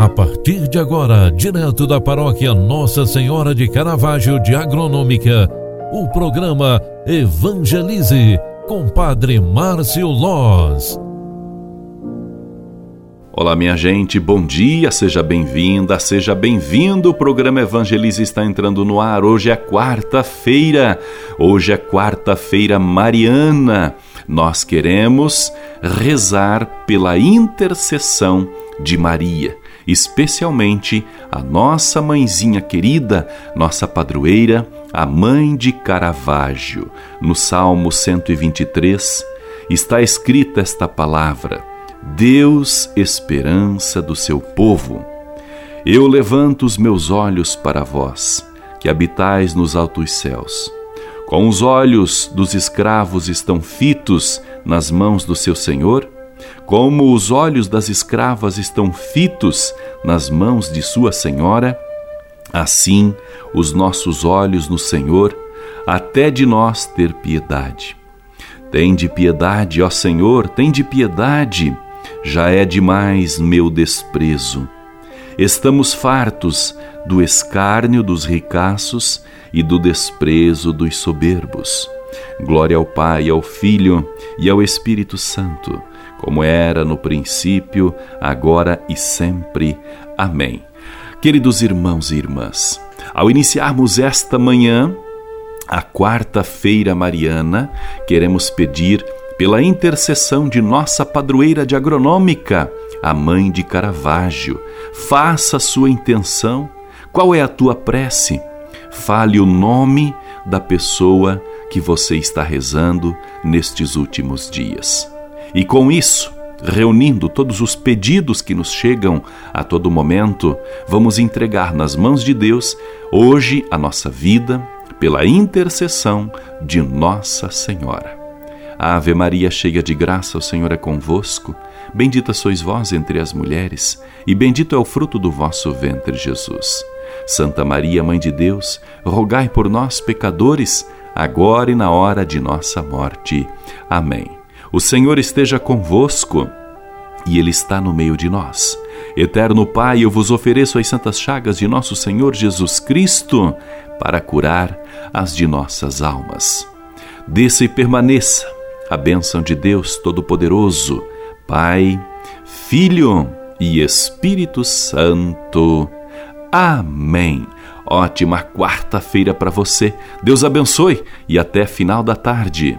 A partir de agora, direto da paróquia Nossa Senhora de Caravaggio de Agronômica, o programa Evangelize com Padre Márcio Loz. Olá, minha gente, bom dia, seja bem-vinda, seja bem-vindo. O programa Evangelize está entrando no ar. Hoje é quarta-feira, hoje é quarta-feira mariana. Nós queremos rezar pela intercessão de Maria especialmente a nossa mãezinha querida, nossa padroeira, a mãe de Caravaggio. No Salmo 123 está escrita esta palavra: Deus, esperança do seu povo. Eu levanto os meus olhos para vós, que habitais nos altos céus. Com os olhos dos escravos estão fitos nas mãos do seu Senhor, como os olhos das escravas estão fitos nas mãos de sua senhora, assim os nossos olhos no Senhor, até de nós ter piedade. Tende piedade, ó Senhor, tende piedade, já é demais meu desprezo. Estamos fartos do escárnio dos ricaços e do desprezo dos soberbos. Glória ao Pai, ao Filho e ao Espírito Santo como era no princípio, agora e sempre. Amém. Queridos irmãos e irmãs, ao iniciarmos esta manhã, a quarta-feira mariana, queremos pedir pela intercessão de nossa padroeira de agronômica, a mãe de Caravaggio. Faça a sua intenção. Qual é a tua prece? Fale o nome da pessoa que você está rezando nestes últimos dias. E com isso, reunindo todos os pedidos que nos chegam a todo momento, vamos entregar nas mãos de Deus hoje a nossa vida pela intercessão de Nossa Senhora. Ave Maria, cheia de graça, o Senhor é convosco. Bendita sois vós entre as mulheres, e bendito é o fruto do vosso ventre, Jesus. Santa Maria, Mãe de Deus, rogai por nós, pecadores, agora e na hora de nossa morte. Amém. O Senhor esteja convosco e Ele está no meio de nós. Eterno Pai, eu vos ofereço as santas chagas de nosso Senhor Jesus Cristo para curar as de nossas almas. Desça e permaneça a bênção de Deus Todo-Poderoso, Pai, Filho e Espírito Santo. Amém. Ótima quarta-feira para você. Deus abençoe e até final da tarde.